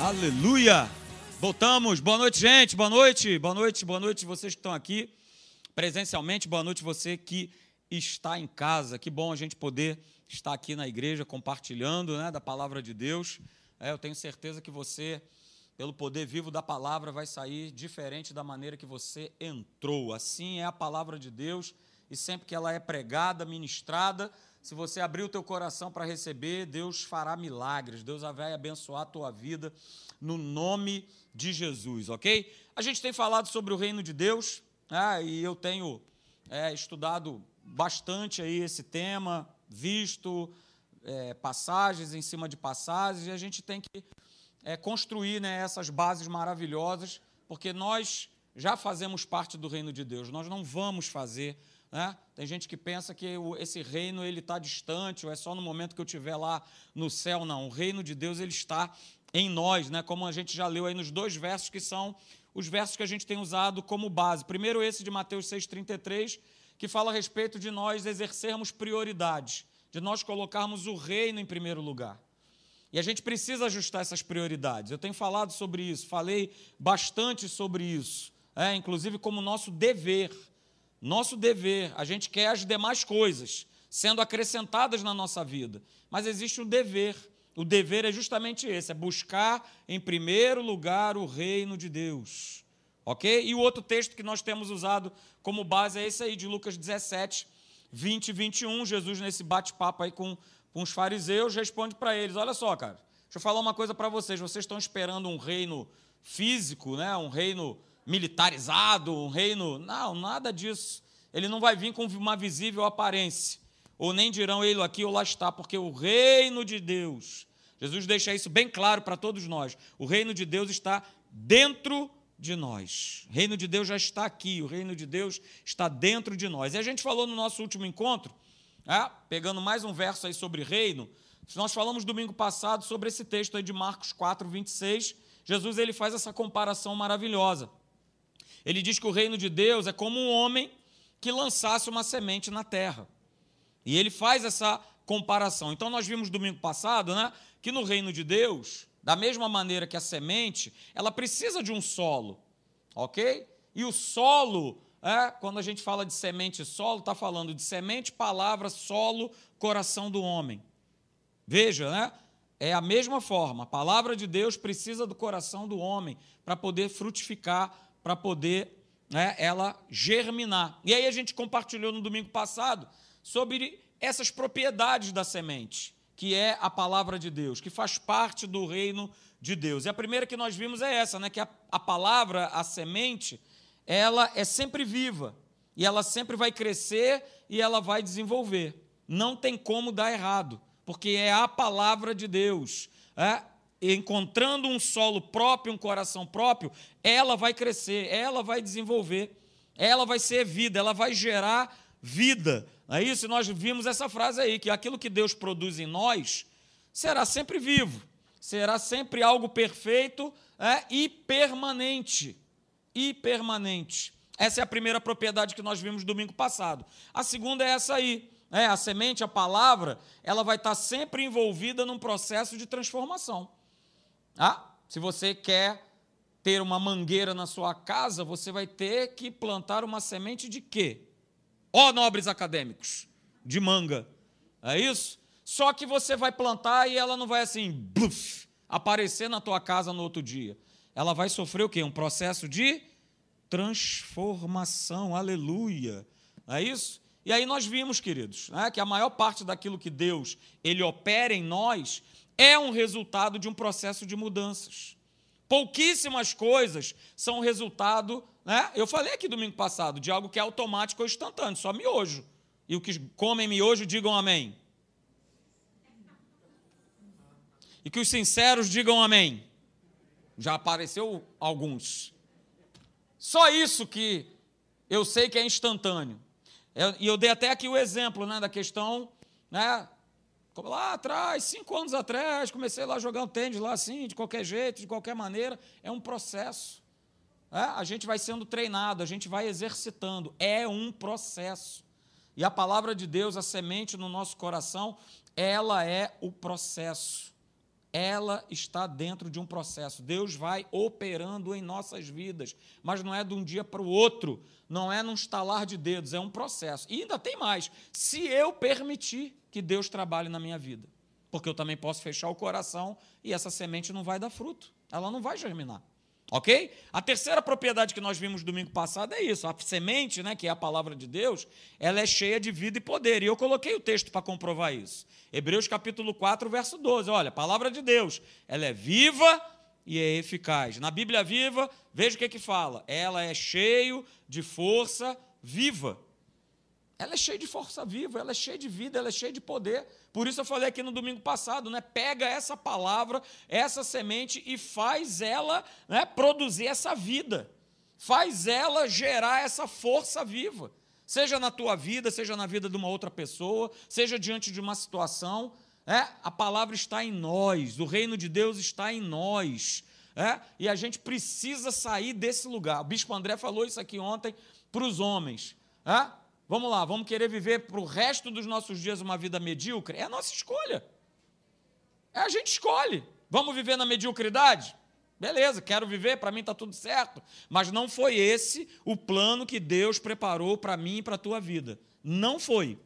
Aleluia! Voltamos. Boa noite, gente. Boa noite. Boa noite. Boa noite vocês que estão aqui presencialmente. Boa noite você que está em casa. Que bom a gente poder estar aqui na igreja compartilhando, né, da palavra de Deus. É, eu tenho certeza que você, pelo poder vivo da palavra, vai sair diferente da maneira que você entrou. Assim é a palavra de Deus e sempre que ela é pregada, ministrada, se você abrir o teu coração para receber, Deus fará milagres, Deus vai abençoar a tua vida no nome de Jesus, ok? A gente tem falado sobre o reino de Deus, né, e eu tenho é, estudado bastante aí esse tema, visto é, passagens em cima de passagens, e a gente tem que é, construir né, essas bases maravilhosas, porque nós já fazemos parte do reino de Deus, nós não vamos fazer né? Tem gente que pensa que esse reino ele está distante, ou é só no momento que eu estiver lá no céu. Não, o reino de Deus ele está em nós, né? como a gente já leu aí nos dois versos que são os versos que a gente tem usado como base. Primeiro, esse de Mateus 6,33, que fala a respeito de nós exercermos prioridades, de nós colocarmos o reino em primeiro lugar. E a gente precisa ajustar essas prioridades. Eu tenho falado sobre isso, falei bastante sobre isso, é, inclusive como nosso dever nosso dever, a gente quer as demais coisas sendo acrescentadas na nossa vida, mas existe um dever. O dever é justamente esse: é buscar em primeiro lugar o reino de Deus. Ok? E o outro texto que nós temos usado como base é esse aí, de Lucas 17, 20 e 21. Jesus, nesse bate-papo aí com, com os fariseus, responde para eles: Olha só, cara, deixa eu falar uma coisa para vocês. Vocês estão esperando um reino físico, né? um reino militarizado, um reino. Não, nada disso. Ele não vai vir com uma visível aparência. Ou nem dirão ele aqui ou lá está, porque o reino de Deus, Jesus deixa isso bem claro para todos nós. O reino de Deus está dentro de nós. O reino de Deus já está aqui, o reino de Deus está dentro de nós. E a gente falou no nosso último encontro, é, pegando mais um verso aí sobre reino, nós falamos domingo passado sobre esse texto aí de Marcos 4, 26. Jesus ele faz essa comparação maravilhosa. Ele diz que o reino de Deus é como um homem que lançasse uma semente na terra. E ele faz essa comparação. Então nós vimos domingo passado, né, que no reino de Deus, da mesma maneira que a semente, ela precisa de um solo, ok? E o solo, é, quando a gente fala de semente e solo, está falando de semente, palavra, solo, coração do homem. Veja, né? É a mesma forma. A palavra de Deus precisa do coração do homem para poder frutificar para poder né, ela germinar. E aí a gente compartilhou no domingo passado sobre essas propriedades da semente, que é a palavra de Deus, que faz parte do reino de Deus. E a primeira que nós vimos é essa, né, que a, a palavra, a semente, ela é sempre viva e ela sempre vai crescer e ela vai desenvolver. Não tem como dar errado, porque é a palavra de Deus. É? Encontrando um solo próprio, um coração próprio, ela vai crescer, ela vai desenvolver, ela vai ser vida, ela vai gerar vida. É isso? Nós vimos essa frase aí, que aquilo que Deus produz em nós será sempre vivo, será sempre algo perfeito é, e permanente. E permanente. Essa é a primeira propriedade que nós vimos domingo passado. A segunda é essa aí. É, a semente, a palavra, ela vai estar sempre envolvida num processo de transformação. Ah, se você quer ter uma mangueira na sua casa, você vai ter que plantar uma semente de quê? Ó, oh, nobres acadêmicos, de manga. É isso? Só que você vai plantar e ela não vai assim, bluf, aparecer na tua casa no outro dia. Ela vai sofrer o quê? Um processo de transformação. Aleluia. É isso? E aí nós vimos, queridos, né, que a maior parte daquilo que Deus ele opera em nós é um resultado de um processo de mudanças. Pouquíssimas coisas são resultado, né? Eu falei aqui domingo passado de algo que é automático ou instantâneo, só miojo. E o que comem miojo digam amém. E que os sinceros digam amém. Já apareceu alguns. Só isso que eu sei que é instantâneo. E eu dei até aqui o exemplo né, da questão né, lá atrás, cinco anos atrás, comecei lá jogando tênis lá assim, de qualquer jeito, de qualquer maneira. É um processo. É? A gente vai sendo treinado, a gente vai exercitando. É um processo. E a palavra de Deus, a semente no nosso coração, ela é o processo. Ela está dentro de um processo. Deus vai operando em nossas vidas, mas não é de um dia para o outro, não é num estalar de dedos, é um processo. E ainda tem mais: se eu permitir que Deus trabalhe na minha vida, porque eu também posso fechar o coração e essa semente não vai dar fruto, ela não vai germinar. Ok? A terceira propriedade que nós vimos domingo passado é isso. A semente, né, que é a palavra de Deus, ela é cheia de vida e poder. E eu coloquei o texto para comprovar isso. Hebreus capítulo 4, verso 12. Olha, a palavra de Deus, ela é viva e é eficaz. Na Bíblia viva, veja o que, que fala. Ela é cheio de força viva. Ela é cheia de força viva, ela é cheia de vida, ela é cheia de poder. Por isso eu falei aqui no domingo passado, né? Pega essa palavra, essa semente e faz ela né, produzir essa vida. Faz ela gerar essa força viva. Seja na tua vida, seja na vida de uma outra pessoa, seja diante de uma situação. É, a palavra está em nós, o reino de Deus está em nós. É, e a gente precisa sair desse lugar. O bispo André falou isso aqui ontem para os homens. É? Vamos lá, vamos querer viver para o resto dos nossos dias uma vida medíocre? É a nossa escolha. É a gente escolhe. Vamos viver na mediocridade? Beleza, quero viver, para mim está tudo certo. Mas não foi esse o plano que Deus preparou para mim e para a tua vida. Não foi.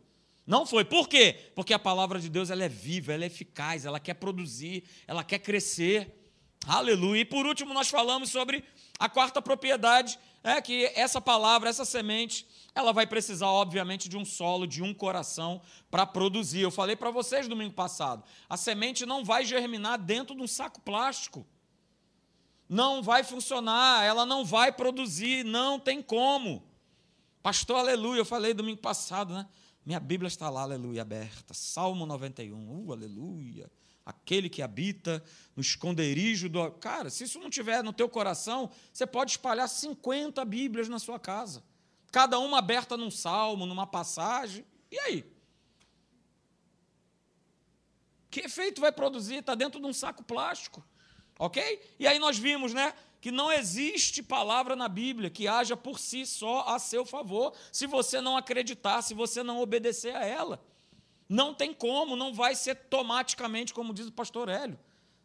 Não foi. Por quê? Porque a palavra de Deus ela é viva, ela é eficaz, ela quer produzir, ela quer crescer. Aleluia. E por último, nós falamos sobre a quarta propriedade, é que essa palavra, essa semente, ela vai precisar, obviamente, de um solo, de um coração para produzir. Eu falei para vocês domingo passado: a semente não vai germinar dentro de um saco plástico. Não vai funcionar, ela não vai produzir, não tem como. Pastor, aleluia, eu falei domingo passado, né? Minha Bíblia está lá, aleluia, aberta. Salmo 91, uh, aleluia. Aquele que habita no esconderijo do. Cara, se isso não tiver no teu coração, você pode espalhar 50 Bíblias na sua casa cada uma aberta num salmo, numa passagem. E aí? Que efeito vai produzir? Está dentro de um saco plástico. Ok? E aí nós vimos, né? Que não existe palavra na Bíblia que haja por si só a seu favor, se você não acreditar, se você não obedecer a ela. Não tem como, não vai ser automaticamente, como diz o pastor Hélio.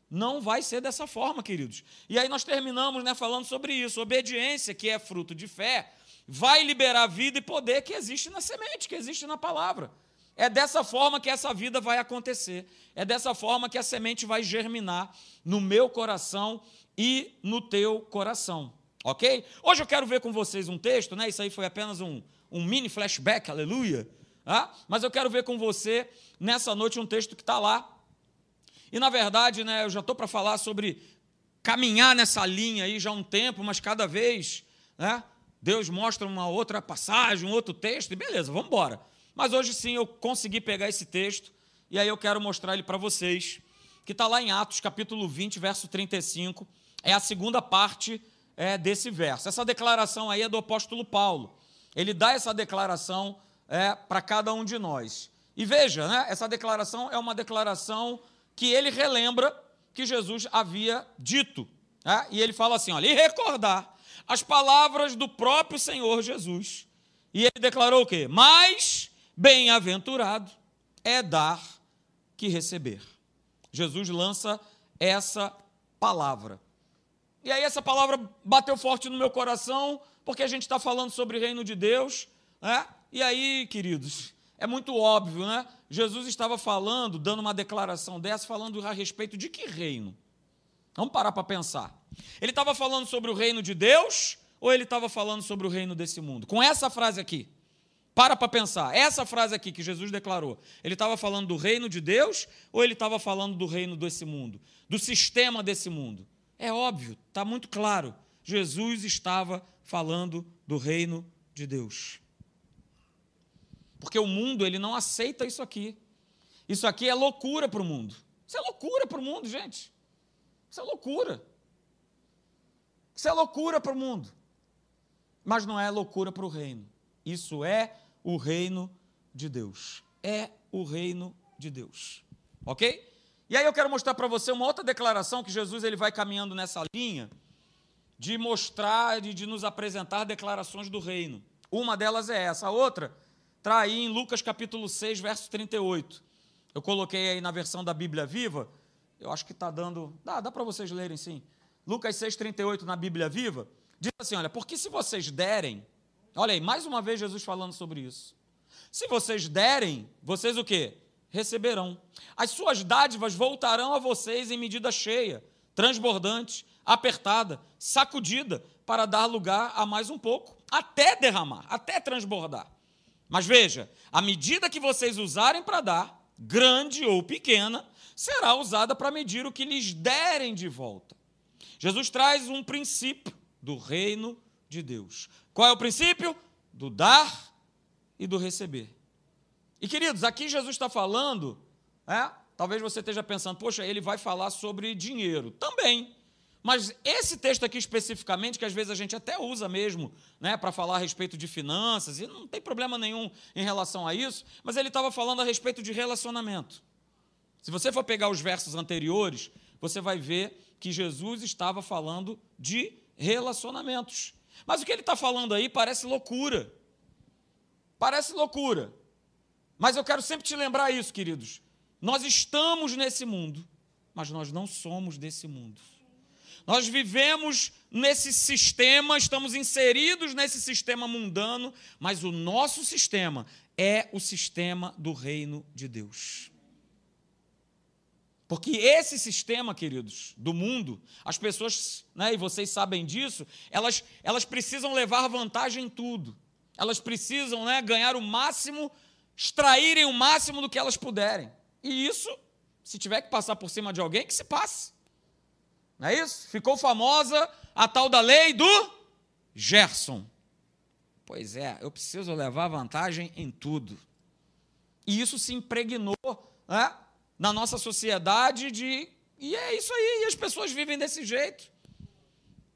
Não vai ser dessa forma, queridos. E aí nós terminamos né, falando sobre isso. Obediência, que é fruto de fé, vai liberar vida e poder que existe na semente, que existe na palavra. É dessa forma que essa vida vai acontecer. É dessa forma que a semente vai germinar no meu coração e no teu coração. Ok? Hoje eu quero ver com vocês um texto, né? Isso aí foi apenas um, um mini flashback, aleluia. Ah? Mas eu quero ver com você nessa noite um texto que está lá. E na verdade, né, eu já estou para falar sobre caminhar nessa linha aí já há um tempo, mas cada vez né, Deus mostra uma outra passagem, um outro texto, e beleza, vamos embora. Mas hoje sim eu consegui pegar esse texto, e aí eu quero mostrar ele para vocês, que está lá em Atos, capítulo 20, verso 35, é a segunda parte é, desse verso. Essa declaração aí é do apóstolo Paulo. Ele dá essa declaração é, para cada um de nós. E veja, né, essa declaração é uma declaração que ele relembra que Jesus havia dito. Né? E ele fala assim: olha, e recordar as palavras do próprio Senhor Jesus. E ele declarou o quê? Mais bem-aventurado é dar que receber. Jesus lança essa palavra. E aí essa palavra bateu forte no meu coração, porque a gente está falando sobre o reino de Deus, né? E aí, queridos, é muito óbvio, né? Jesus estava falando, dando uma declaração dessa, falando a respeito de que reino? Vamos parar para pensar. Ele estava falando sobre o reino de Deus ou ele estava falando sobre o reino desse mundo? Com essa frase aqui. Para para pensar. Essa frase aqui que Jesus declarou, ele estava falando do reino de Deus ou ele estava falando do reino desse mundo? Do sistema desse mundo? É óbvio, está muito claro. Jesus estava falando do reino de Deus. Porque o mundo, ele não aceita isso aqui. Isso aqui é loucura para o mundo. Isso é loucura para o mundo, gente. Isso é loucura. Isso é loucura para o mundo. Mas não é loucura para o reino. Isso é o reino de Deus. É o reino de Deus. Ok? E aí eu quero mostrar para você uma outra declaração que Jesus ele vai caminhando nessa linha de mostrar e de nos apresentar declarações do reino. Uma delas é essa. A outra está aí em Lucas capítulo 6, verso 38. Eu coloquei aí na versão da Bíblia Viva Eu acho que está dando. Dá, dá para vocês lerem sim. Lucas 6,38 na Bíblia Viva. Diz assim: olha, porque se vocês derem. Olha aí, mais uma vez Jesus falando sobre isso. Se vocês derem, vocês o quê? Receberão. As suas dádivas voltarão a vocês em medida cheia, transbordante, apertada, sacudida, para dar lugar a mais um pouco, até derramar, até transbordar. Mas veja, a medida que vocês usarem para dar, grande ou pequena, será usada para medir o que lhes derem de volta. Jesus traz um princípio do reino de Deus. Qual é o princípio? Do dar e do receber. E queridos, aqui Jesus está falando, é? talvez você esteja pensando, poxa, ele vai falar sobre dinheiro. Também. Mas esse texto aqui especificamente, que às vezes a gente até usa mesmo né, para falar a respeito de finanças, e não tem problema nenhum em relação a isso, mas ele estava falando a respeito de relacionamento. Se você for pegar os versos anteriores, você vai ver que Jesus estava falando de relacionamentos. Mas o que ele está falando aí parece loucura. Parece loucura. Mas eu quero sempre te lembrar isso, queridos. Nós estamos nesse mundo, mas nós não somos desse mundo. Nós vivemos nesse sistema, estamos inseridos nesse sistema mundano, mas o nosso sistema é o sistema do reino de Deus. Porque esse sistema, queridos, do mundo, as pessoas, né, e vocês sabem disso, elas, elas precisam levar vantagem em tudo. Elas precisam né, ganhar o máximo, extraírem o máximo do que elas puderem. E isso, se tiver que passar por cima de alguém, que se passe. Não é isso? Ficou famosa a tal da lei do Gerson. Pois é, eu preciso levar vantagem em tudo. E isso se impregnou né, na nossa sociedade de. E é isso aí, e as pessoas vivem desse jeito.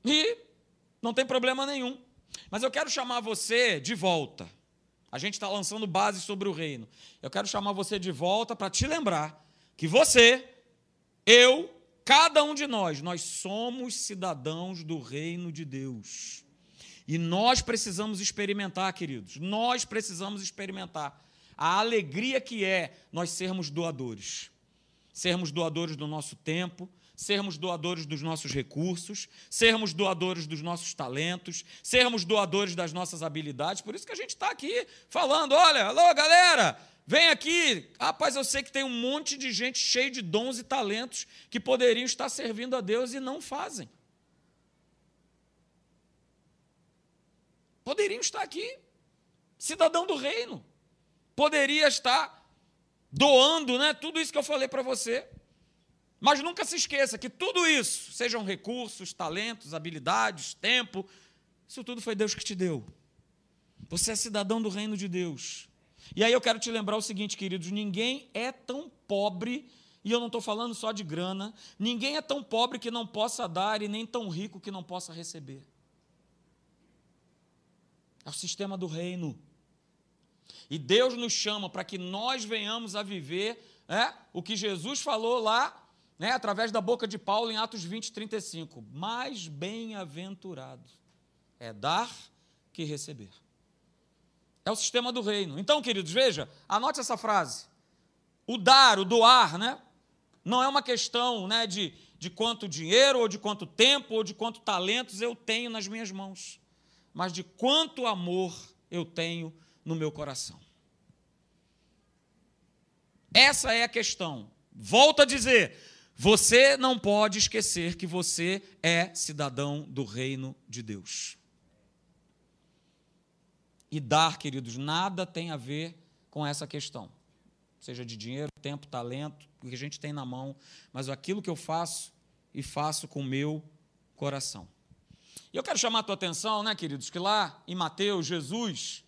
E não tem problema nenhum. Mas eu quero chamar você de volta. A gente está lançando base sobre o reino. Eu quero chamar você de volta para te lembrar que você, eu, Cada um de nós, nós somos cidadãos do reino de Deus. E nós precisamos experimentar, queridos, nós precisamos experimentar a alegria que é nós sermos doadores. Sermos doadores do nosso tempo, sermos doadores dos nossos recursos, sermos doadores dos nossos talentos, sermos doadores das nossas habilidades. Por isso que a gente está aqui falando: olha, alô, galera, Vem aqui, rapaz, eu sei que tem um monte de gente cheia de dons e talentos que poderiam estar servindo a Deus e não fazem. Poderiam estar aqui, cidadão do reino. Poderia estar doando, né? Tudo isso que eu falei para você. Mas nunca se esqueça que tudo isso, sejam recursos, talentos, habilidades, tempo, isso tudo foi Deus que te deu. Você é cidadão do reino de Deus. E aí eu quero te lembrar o seguinte, queridos: ninguém é tão pobre, e eu não estou falando só de grana, ninguém é tão pobre que não possa dar e nem tão rico que não possa receber. É o sistema do reino. E Deus nos chama para que nós venhamos a viver é, o que Jesus falou lá, né, através da boca de Paulo em Atos 20, 35. Mais bem-aventurado é dar que receber. É o sistema do reino. Então, queridos, veja, anote essa frase. O dar, o doar, né? Não é uma questão né, de, de quanto dinheiro, ou de quanto tempo, ou de quanto talentos eu tenho nas minhas mãos, mas de quanto amor eu tenho no meu coração. Essa é a questão. Volto a dizer: você não pode esquecer que você é cidadão do reino de Deus. E dar, queridos, nada tem a ver com essa questão. Seja de dinheiro, tempo, talento, o que a gente tem na mão, mas aquilo que eu faço e faço com o meu coração. E eu quero chamar a tua atenção, né, queridos, que lá em Mateus, Jesus,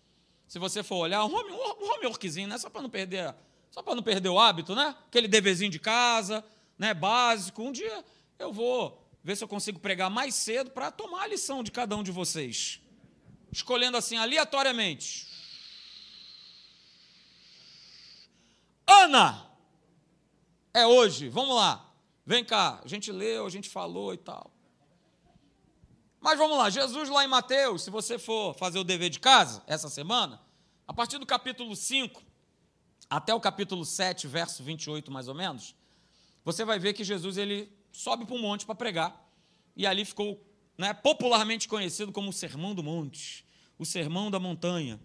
se você for olhar, um homeworkzinho, né, só para não perder, só para não perder o hábito, né? Aquele deverzinho de casa, né, básico. Um dia eu vou ver se eu consigo pregar mais cedo para tomar a lição de cada um de vocês escolhendo assim aleatoriamente. Ana! É hoje, vamos lá. Vem cá, a gente leu, a gente falou e tal. Mas vamos lá, Jesus lá em Mateus, se você for fazer o dever de casa essa semana, a partir do capítulo 5 até o capítulo 7, verso 28 mais ou menos, você vai ver que Jesus ele sobe para um monte para pregar. E ali ficou né, popularmente conhecido como o Sermão do Monte, o Sermão da Montanha.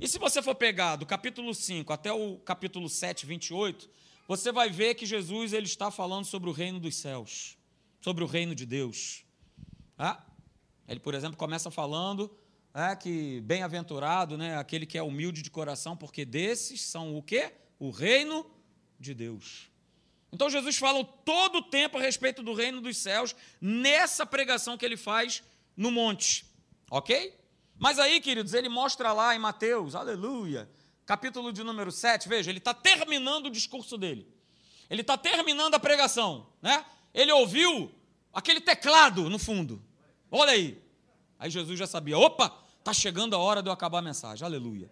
E se você for pegar do capítulo 5 até o capítulo 7, 28, você vai ver que Jesus ele está falando sobre o reino dos céus, sobre o reino de Deus. Ah? Ele, por exemplo, começa falando é, que bem-aventurado, né, aquele que é humilde de coração, porque desses são o quê? O reino de Deus. Então Jesus fala todo o tempo a respeito do reino dos céus nessa pregação que ele faz no monte. OK? Mas aí, queridos, ele mostra lá em Mateus, aleluia, capítulo de número 7, veja, ele está terminando o discurso dele. Ele está terminando a pregação, né? Ele ouviu aquele teclado no fundo. Olha aí. Aí Jesus já sabia, opa, está chegando a hora de eu acabar a mensagem, aleluia.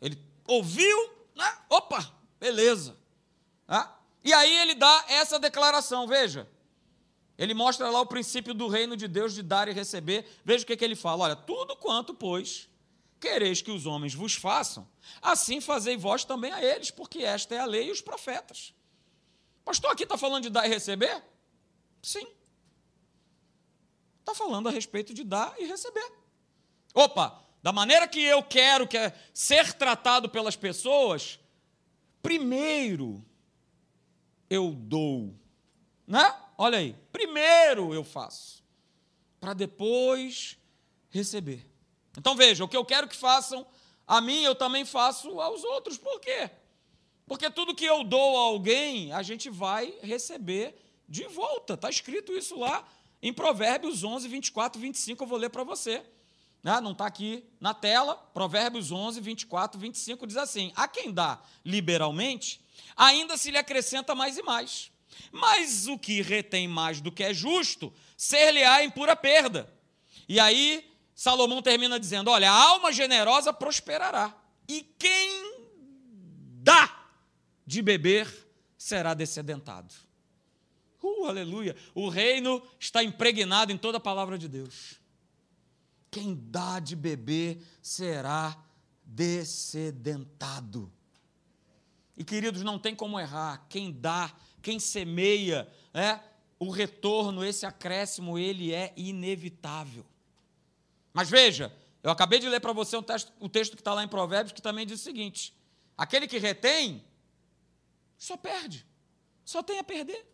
Ele ouviu, né? Opa, beleza. Ah, e aí ele dá essa declaração, veja. Ele mostra lá o princípio do reino de Deus de dar e receber. Veja o que, que ele fala: olha, tudo quanto, pois, quereis que os homens vos façam, assim fazei vós também a eles, porque esta é a lei e os profetas. Pastor, aqui está falando de dar e receber? Sim. Está falando a respeito de dar e receber. Opa, da maneira que eu quero que é ser tratado pelas pessoas, primeiro eu dou. Né? Olha aí. Primeiro eu faço, para depois receber. Então veja, o que eu quero que façam a mim, eu também faço aos outros. Por quê? Porque tudo que eu dou a alguém, a gente vai receber de volta. Está escrito isso lá em Provérbios 11, 24, 25. Eu vou ler para você. Né? Não está aqui na tela. Provérbios 11, 24, 25 diz assim: A quem dá liberalmente, ainda se lhe acrescenta mais e mais. Mas o que retém mais do que é justo, ser-lhe-á em pura perda. E aí, Salomão termina dizendo: Olha, a alma generosa prosperará, e quem dá de beber será descedentado. Uh, aleluia! O reino está impregnado em toda a palavra de Deus. Quem dá de beber será descedentado. E queridos, não tem como errar. Quem dá quem semeia, né? o retorno, esse acréscimo, ele é inevitável. Mas veja, eu acabei de ler para você um texto, o texto que está lá em Provérbios, que também diz o seguinte: aquele que retém, só perde, só tem a perder.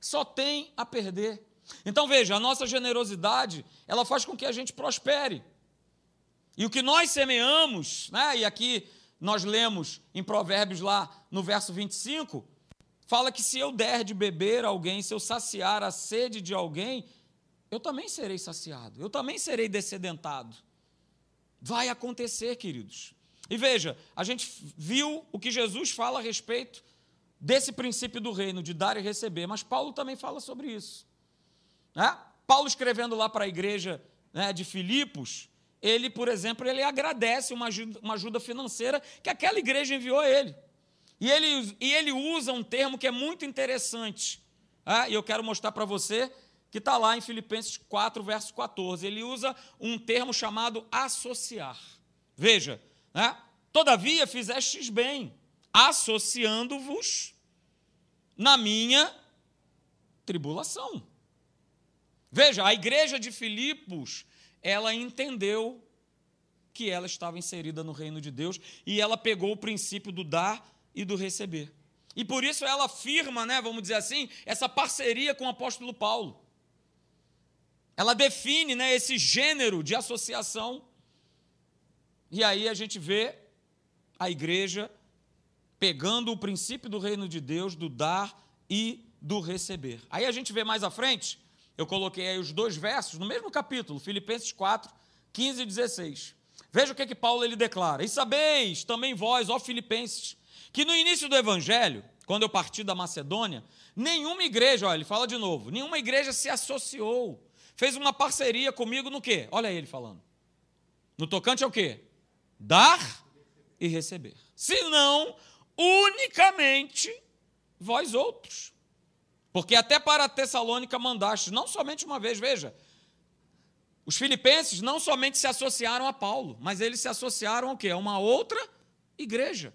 Só tem a perder. Então veja, a nossa generosidade, ela faz com que a gente prospere. E o que nós semeamos, né, e aqui nós lemos em Provérbios lá no verso 25, fala que se eu der de beber a alguém, se eu saciar a sede de alguém, eu também serei saciado, eu também serei descedentado. Vai acontecer, queridos. E veja, a gente viu o que Jesus fala a respeito desse princípio do reino, de dar e receber, mas Paulo também fala sobre isso. Né? Paulo escrevendo lá para a igreja né, de Filipos, ele, por exemplo, ele agradece uma ajuda, uma ajuda financeira que aquela igreja enviou a ele. E ele, e ele usa um termo que é muito interessante. Ah, e eu quero mostrar para você que está lá em Filipenses 4, verso 14. Ele usa um termo chamado associar. Veja, né? todavia fizestes bem, associando-vos na minha tribulação. Veja, a igreja de Filipos, ela entendeu que ela estava inserida no reino de Deus e ela pegou o princípio do dar e do receber. E por isso ela afirma, né, vamos dizer assim, essa parceria com o apóstolo Paulo. Ela define né, esse gênero de associação. E aí a gente vê a igreja pegando o princípio do reino de Deus, do dar e do receber. Aí a gente vê mais à frente, eu coloquei aí os dois versos no mesmo capítulo, Filipenses 4, 15 e 16. Veja o que, que Paulo ele declara: E sabeis também vós, ó Filipenses, que no início do evangelho, quando eu parti da Macedônia, nenhuma igreja, olha, ele fala de novo, nenhuma igreja se associou, fez uma parceria comigo no quê? Olha ele falando. No tocante ao quê? Dar e receber. Senão, unicamente vós outros. Porque até para Tessalônica mandaste, não somente uma vez, veja, os filipenses não somente se associaram a Paulo, mas eles se associaram ao quê? A uma outra igreja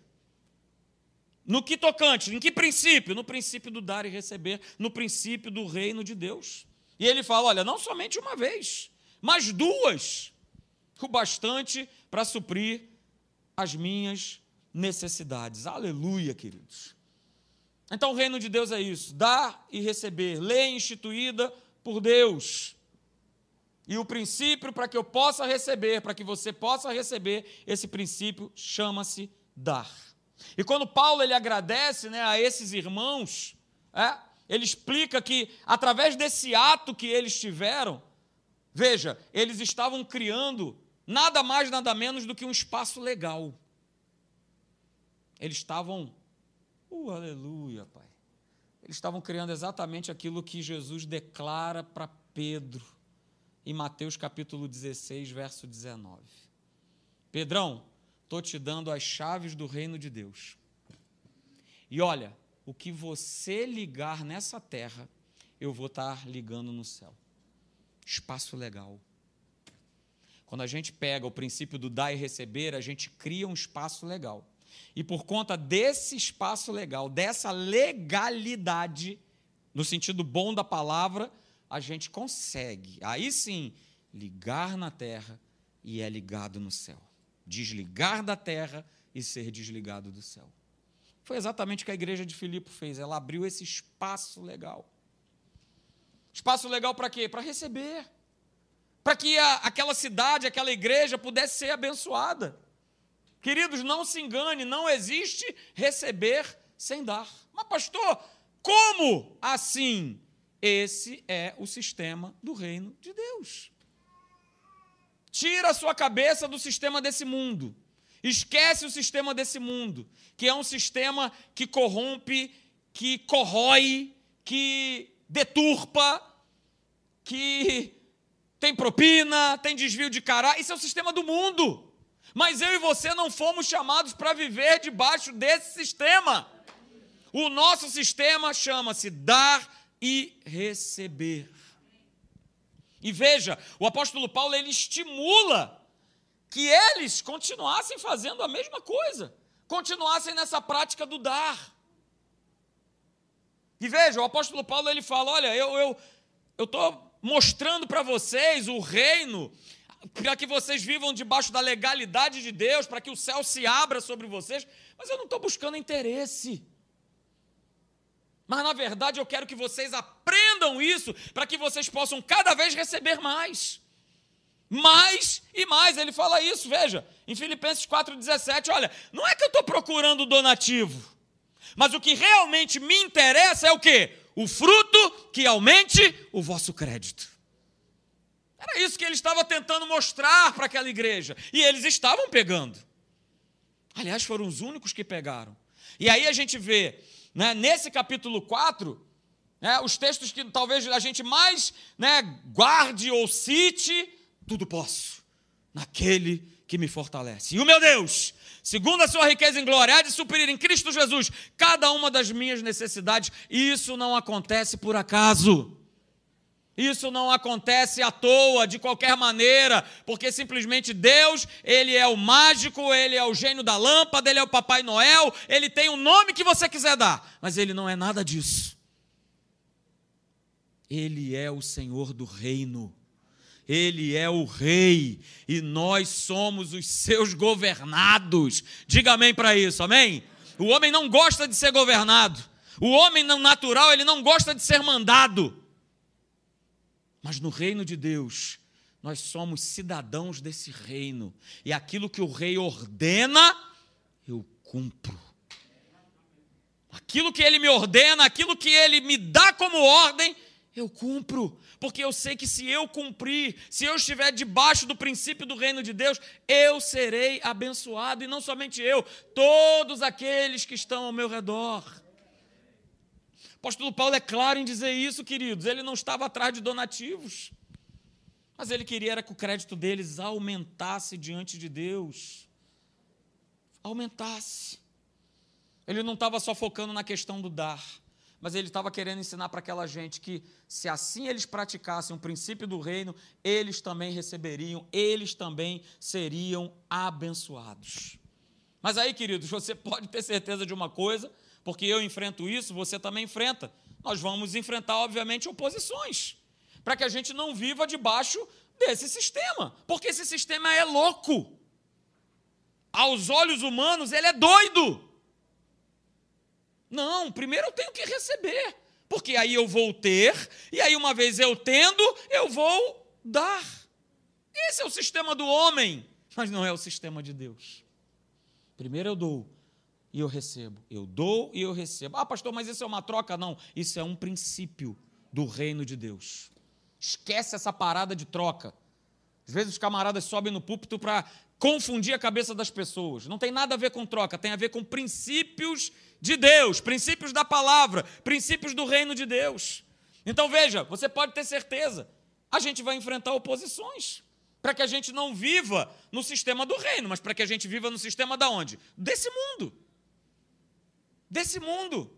No que tocante? Em que princípio? No princípio do dar e receber, no princípio do reino de Deus. E ele fala: olha, não somente uma vez, mas duas, o bastante para suprir as minhas necessidades. Aleluia, queridos. Então o reino de Deus é isso: dar e receber, lei instituída por Deus. E o princípio para que eu possa receber, para que você possa receber, esse princípio chama-se dar. E quando Paulo ele agradece né, a esses irmãos, é, ele explica que através desse ato que eles tiveram, veja, eles estavam criando nada mais, nada menos do que um espaço legal. Eles estavam, uh, aleluia, Pai. Eles estavam criando exatamente aquilo que Jesus declara para Pedro em Mateus capítulo 16, verso 19. Pedrão, estou te dando as chaves do reino de Deus. E olha, o que você ligar nessa terra, eu vou estar ligando no céu. Espaço legal. Quando a gente pega o princípio do dar e receber, a gente cria um espaço legal. E por conta desse espaço legal, dessa legalidade, no sentido bom da palavra, a gente consegue, aí sim, ligar na terra e é ligado no céu desligar da terra e ser desligado do céu. Foi exatamente o que a igreja de Filipe fez. Ela abriu esse espaço legal. Espaço legal para quê? Para receber. Para que a, aquela cidade, aquela igreja pudesse ser abençoada. Queridos, não se engane, não existe receber sem dar. Mas, pastor, como assim? Esse é o sistema do reino de Deus. Tira a sua cabeça do sistema desse mundo. Esquece o sistema desse mundo, que é um sistema que corrompe, que corrói, que deturpa, que tem propina, tem desvio de caráter. Isso é o sistema do mundo. Mas eu e você não fomos chamados para viver debaixo desse sistema. O nosso sistema chama-se dar e receber. E veja, o apóstolo Paulo ele estimula que eles continuassem fazendo a mesma coisa, continuassem nessa prática do dar. E veja, o apóstolo Paulo ele fala: olha, eu eu eu estou mostrando para vocês o reino para que vocês vivam debaixo da legalidade de Deus, para que o céu se abra sobre vocês, mas eu não estou buscando interesse. Mas na verdade eu quero que vocês aprendam isso para que vocês possam cada vez receber mais. Mais e mais. Ele fala isso, veja, em Filipenses 4,17: olha, não é que eu estou procurando donativo, mas o que realmente me interessa é o quê? O fruto que aumente o vosso crédito. Era isso que ele estava tentando mostrar para aquela igreja. E eles estavam pegando. Aliás, foram os únicos que pegaram. E aí a gente vê né, nesse capítulo 4, né, os textos que talvez a gente mais né, guarde ou cite, tudo posso, naquele que me fortalece. E o meu Deus, segundo a sua riqueza em glória, há de suprir em Cristo Jesus cada uma das minhas necessidades. E isso não acontece por acaso. Isso não acontece à toa, de qualquer maneira, porque simplesmente Deus, Ele é o mágico, Ele é o gênio da lâmpada, Ele é o Papai Noel, Ele tem o nome que você quiser dar, mas Ele não é nada disso. Ele é o Senhor do reino, Ele é o Rei, e nós somos os seus governados. Diga amém para isso, amém? O homem não gosta de ser governado, o homem não natural, ele não gosta de ser mandado. Mas no reino de Deus, nós somos cidadãos desse reino. E aquilo que o rei ordena, eu cumpro. Aquilo que ele me ordena, aquilo que ele me dá como ordem, eu cumpro. Porque eu sei que se eu cumprir, se eu estiver debaixo do princípio do reino de Deus, eu serei abençoado. E não somente eu, todos aqueles que estão ao meu redor. O apóstolo Paulo é claro em dizer isso, queridos. Ele não estava atrás de donativos, mas ele queria era que o crédito deles aumentasse diante de Deus. Aumentasse. Ele não estava só focando na questão do dar, mas ele estava querendo ensinar para aquela gente que, se assim eles praticassem o princípio do reino, eles também receberiam, eles também seriam abençoados. Mas aí, queridos, você pode ter certeza de uma coisa, porque eu enfrento isso, você também enfrenta. Nós vamos enfrentar, obviamente, oposições, para que a gente não viva debaixo desse sistema, porque esse sistema é louco. Aos olhos humanos, ele é doido. Não, primeiro eu tenho que receber, porque aí eu vou ter, e aí uma vez eu tendo, eu vou dar. Esse é o sistema do homem, mas não é o sistema de Deus. Primeiro eu dou e eu recebo. Eu dou e eu recebo. Ah, pastor, mas isso é uma troca? Não, isso é um princípio do reino de Deus. Esquece essa parada de troca. Às vezes os camaradas sobem no púlpito para confundir a cabeça das pessoas. Não tem nada a ver com troca, tem a ver com princípios de Deus, princípios da palavra, princípios do reino de Deus. Então veja, você pode ter certeza, a gente vai enfrentar oposições. Para que a gente não viva no sistema do reino, mas para que a gente viva no sistema da onde? Desse mundo. Desse mundo.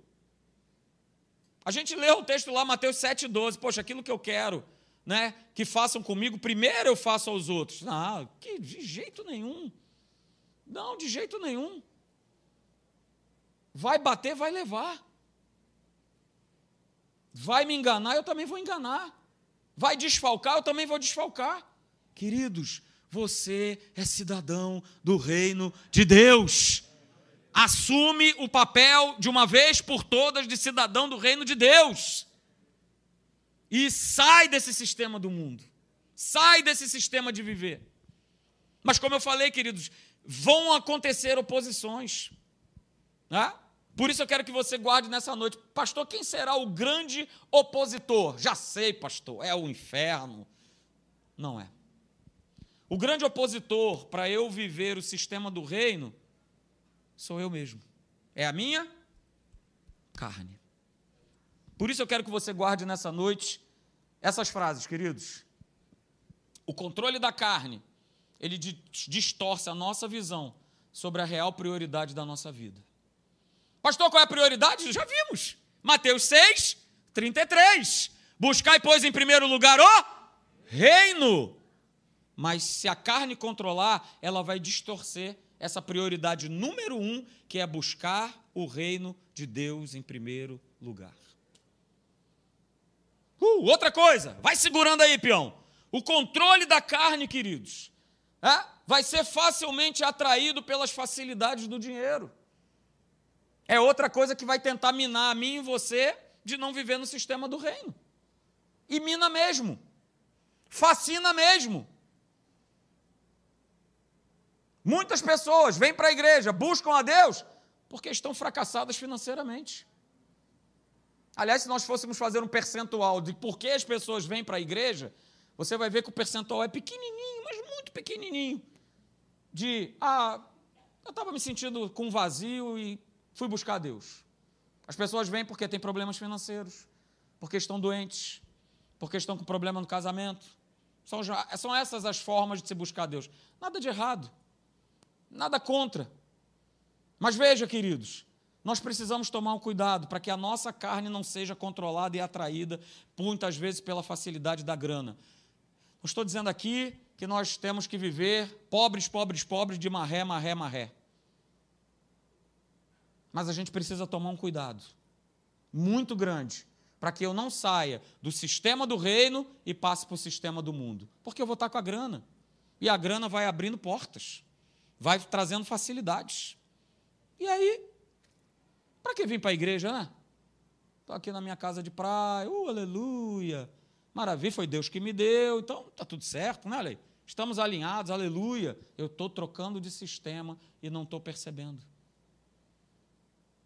A gente lê o texto lá, Mateus 7,12. Poxa, aquilo que eu quero né, que façam comigo, primeiro eu faço aos outros. Não, que, de jeito nenhum. Não, de jeito nenhum. Vai bater, vai levar. Vai me enganar, eu também vou enganar. Vai desfalcar, eu também vou desfalcar. Queridos, você é cidadão do reino de Deus. Assume o papel de uma vez por todas de cidadão do reino de Deus. E sai desse sistema do mundo. Sai desse sistema de viver. Mas, como eu falei, queridos, vão acontecer oposições. Né? Por isso eu quero que você guarde nessa noite. Pastor, quem será o grande opositor? Já sei, pastor, é o inferno. Não é. O grande opositor para eu viver o sistema do reino sou eu mesmo. É a minha carne. Por isso eu quero que você guarde nessa noite essas frases, queridos. O controle da carne, ele distorce a nossa visão sobre a real prioridade da nossa vida. Pastor, qual é a prioridade? Já vimos. Mateus 6, 33. Buscai, pois, em primeiro lugar o reino. Mas se a carne controlar, ela vai distorcer essa prioridade número um, que é buscar o reino de Deus em primeiro lugar. Uh, outra coisa, vai segurando aí, peão. O controle da carne, queridos, é? vai ser facilmente atraído pelas facilidades do dinheiro. É outra coisa que vai tentar minar a mim e você de não viver no sistema do reino. E mina mesmo. Fascina mesmo. Muitas pessoas vêm para a igreja, buscam a Deus, porque estão fracassadas financeiramente. Aliás, se nós fôssemos fazer um percentual de por que as pessoas vêm para a igreja, você vai ver que o percentual é pequenininho, mas muito pequenininho. De, ah, eu estava me sentindo com vazio e fui buscar Deus. As pessoas vêm porque têm problemas financeiros, porque estão doentes, porque estão com problema no casamento. São, são essas as formas de se buscar Deus. Nada de errado, nada contra. Mas veja, queridos, nós precisamos tomar um cuidado para que a nossa carne não seja controlada e atraída, muitas vezes, pela facilidade da grana. Não estou dizendo aqui que nós temos que viver pobres, pobres, pobres, de maré, maré, maré. Mas a gente precisa tomar um cuidado muito grande para que eu não saia do sistema do reino e passe para o sistema do mundo. Porque eu vou estar com a grana. E a grana vai abrindo portas, vai trazendo facilidades. E aí para que vir para a igreja, né? Estou aqui na minha casa de praia, uh, aleluia. Maravilha, foi Deus que me deu, então está tudo certo, né, Lei? Estamos alinhados, aleluia. Eu estou trocando de sistema e não estou percebendo.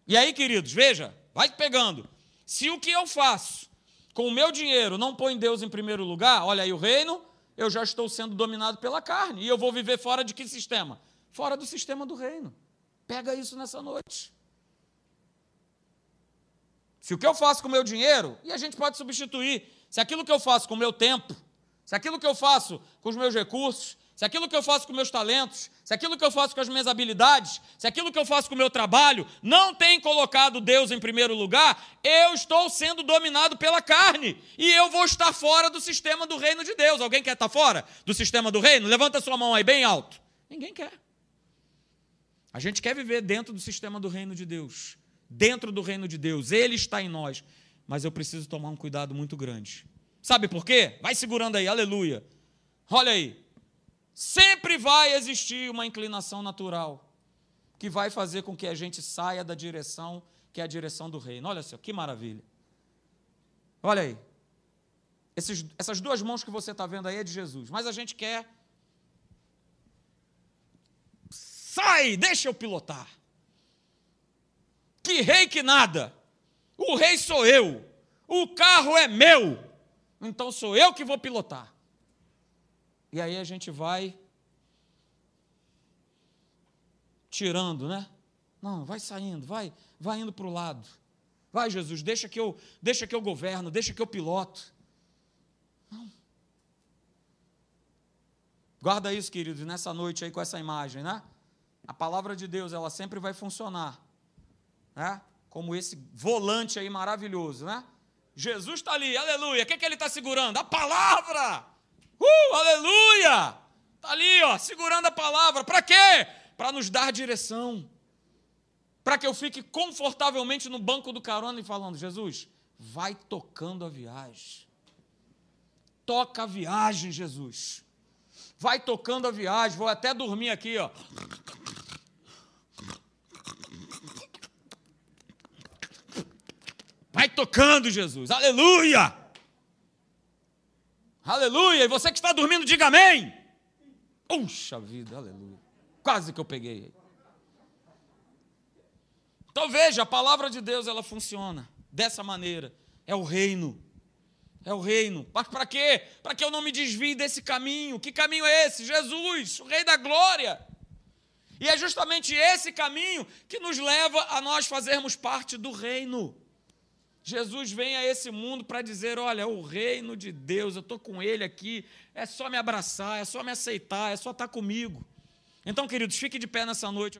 E aí, queridos, veja, vai pegando. Se o que eu faço com o meu dinheiro não põe Deus em primeiro lugar, olha aí o reino, eu já estou sendo dominado pela carne. E eu vou viver fora de que sistema? Fora do sistema do reino. Pega isso nessa noite. Se o que eu faço com o meu dinheiro, e a gente pode substituir, se aquilo que eu faço com o meu tempo, se aquilo que eu faço com os meus recursos, se aquilo que eu faço com meus talentos, se aquilo que eu faço com as minhas habilidades, se aquilo que eu faço com o meu trabalho não tem colocado Deus em primeiro lugar, eu estou sendo dominado pela carne e eu vou estar fora do sistema do reino de Deus. Alguém quer estar fora do sistema do reino? Levanta sua mão aí bem alto. Ninguém quer. A gente quer viver dentro do sistema do reino de Deus, dentro do reino de Deus, ele está em nós, mas eu preciso tomar um cuidado muito grande. Sabe por quê? Vai segurando aí, aleluia. Olha aí. Sempre vai existir uma inclinação natural que vai fazer com que a gente saia da direção que é a direção do reino. Olha só, que maravilha. Olha aí. Esses, essas duas mãos que você está vendo aí é de Jesus, mas a gente quer. Sai, deixa eu pilotar. Que rei que nada. O rei sou eu. O carro é meu. Então sou eu que vou pilotar. E aí a gente vai tirando, né? Não, vai saindo, vai, vai indo para o lado. Vai, Jesus, deixa que eu, deixa que eu governo, deixa que eu piloto. Não. Guarda isso, queridos, nessa noite aí com essa imagem, né? A palavra de Deus, ela sempre vai funcionar, né? Como esse volante aí maravilhoso, né? Jesus está ali, aleluia. O que, é que ele está segurando? A palavra! Uh, aleluia! Está ali, ó, segurando a palavra. Para quê? Para nos dar direção. Para que eu fique confortavelmente no banco do carona e falando, Jesus, vai tocando a viagem. Toca a viagem, Jesus. Vai tocando a viagem. Vou até dormir aqui, ó. Vai tocando, Jesus. Aleluia! Aleluia! E você que está dormindo, diga amém. Puxa vida, aleluia. Quase que eu peguei. Então veja, a palavra de Deus ela funciona dessa maneira. É o reino. É o reino. Mas para quê? Para que eu não me desvie desse caminho. Que caminho é esse? Jesus, o Rei da Glória. E é justamente esse caminho que nos leva a nós fazermos parte do reino. Jesus vem a esse mundo para dizer: olha, o reino de Deus, eu estou com ele aqui, é só me abraçar, é só me aceitar, é só estar tá comigo. Então, queridos, fique de pé nessa noite.